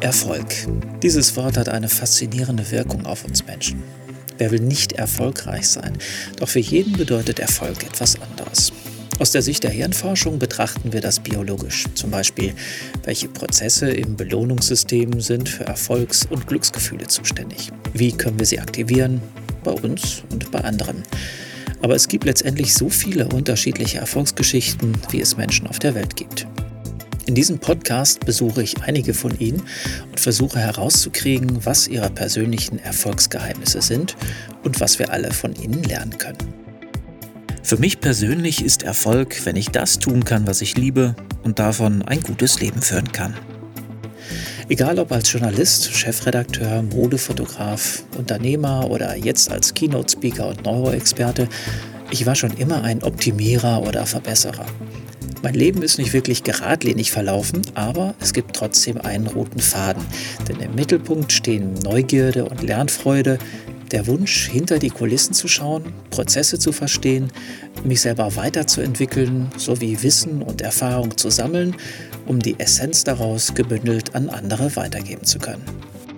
Erfolg. Dieses Wort hat eine faszinierende Wirkung auf uns Menschen. Wer will nicht erfolgreich sein? Doch für jeden bedeutet Erfolg etwas anderes. Aus der Sicht der Hirnforschung betrachten wir das biologisch. Zum Beispiel, welche Prozesse im Belohnungssystem sind für Erfolgs- und Glücksgefühle zuständig. Wie können wir sie aktivieren? Bei uns und bei anderen. Aber es gibt letztendlich so viele unterschiedliche Erfolgsgeschichten, wie es Menschen auf der Welt gibt. In diesem Podcast besuche ich einige von ihnen und versuche herauszukriegen, was ihre persönlichen Erfolgsgeheimnisse sind und was wir alle von ihnen lernen können. Für mich persönlich ist Erfolg, wenn ich das tun kann, was ich liebe und davon ein gutes Leben führen kann. Egal ob als Journalist, Chefredakteur, Modefotograf, Unternehmer oder jetzt als Keynote-Speaker und Neuroexperte, ich war schon immer ein Optimierer oder Verbesserer. Mein Leben ist nicht wirklich geradlinig verlaufen, aber es gibt trotzdem einen roten Faden. Denn im Mittelpunkt stehen Neugierde und Lernfreude, der Wunsch, hinter die Kulissen zu schauen, Prozesse zu verstehen, mich selber weiterzuentwickeln sowie Wissen und Erfahrung zu sammeln, um die Essenz daraus gebündelt an andere weitergeben zu können.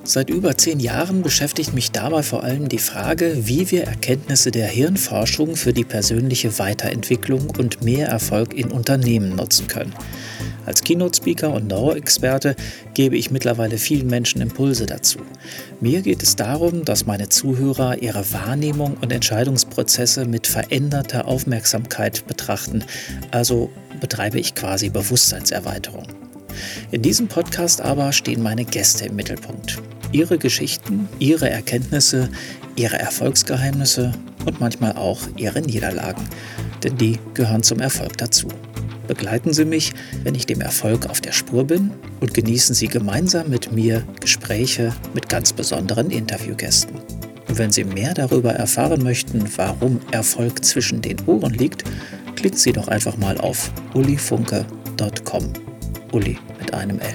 Seit über zehn Jahren beschäftigt mich dabei vor allem die Frage, wie wir Erkenntnisse der Hirnforschung für die persönliche Weiterentwicklung und mehr Erfolg in Unternehmen nutzen können. Als Keynote-Speaker und Neuroexperte gebe ich mittlerweile vielen Menschen Impulse dazu. Mir geht es darum, dass meine Zuhörer ihre Wahrnehmung und Entscheidungsprozesse mit veränderter Aufmerksamkeit betrachten. Also betreibe ich quasi Bewusstseinserweiterung. In diesem Podcast aber stehen meine Gäste im Mittelpunkt. Ihre Geschichten, ihre Erkenntnisse, ihre Erfolgsgeheimnisse und manchmal auch ihre Niederlagen. Denn die gehören zum Erfolg dazu. Begleiten Sie mich, wenn ich dem Erfolg auf der Spur bin und genießen Sie gemeinsam mit mir Gespräche mit ganz besonderen Interviewgästen. Und wenn Sie mehr darüber erfahren möchten, warum Erfolg zwischen den Ohren liegt, klicken Sie doch einfach mal auf ulifunke.com. Uli mit einem L.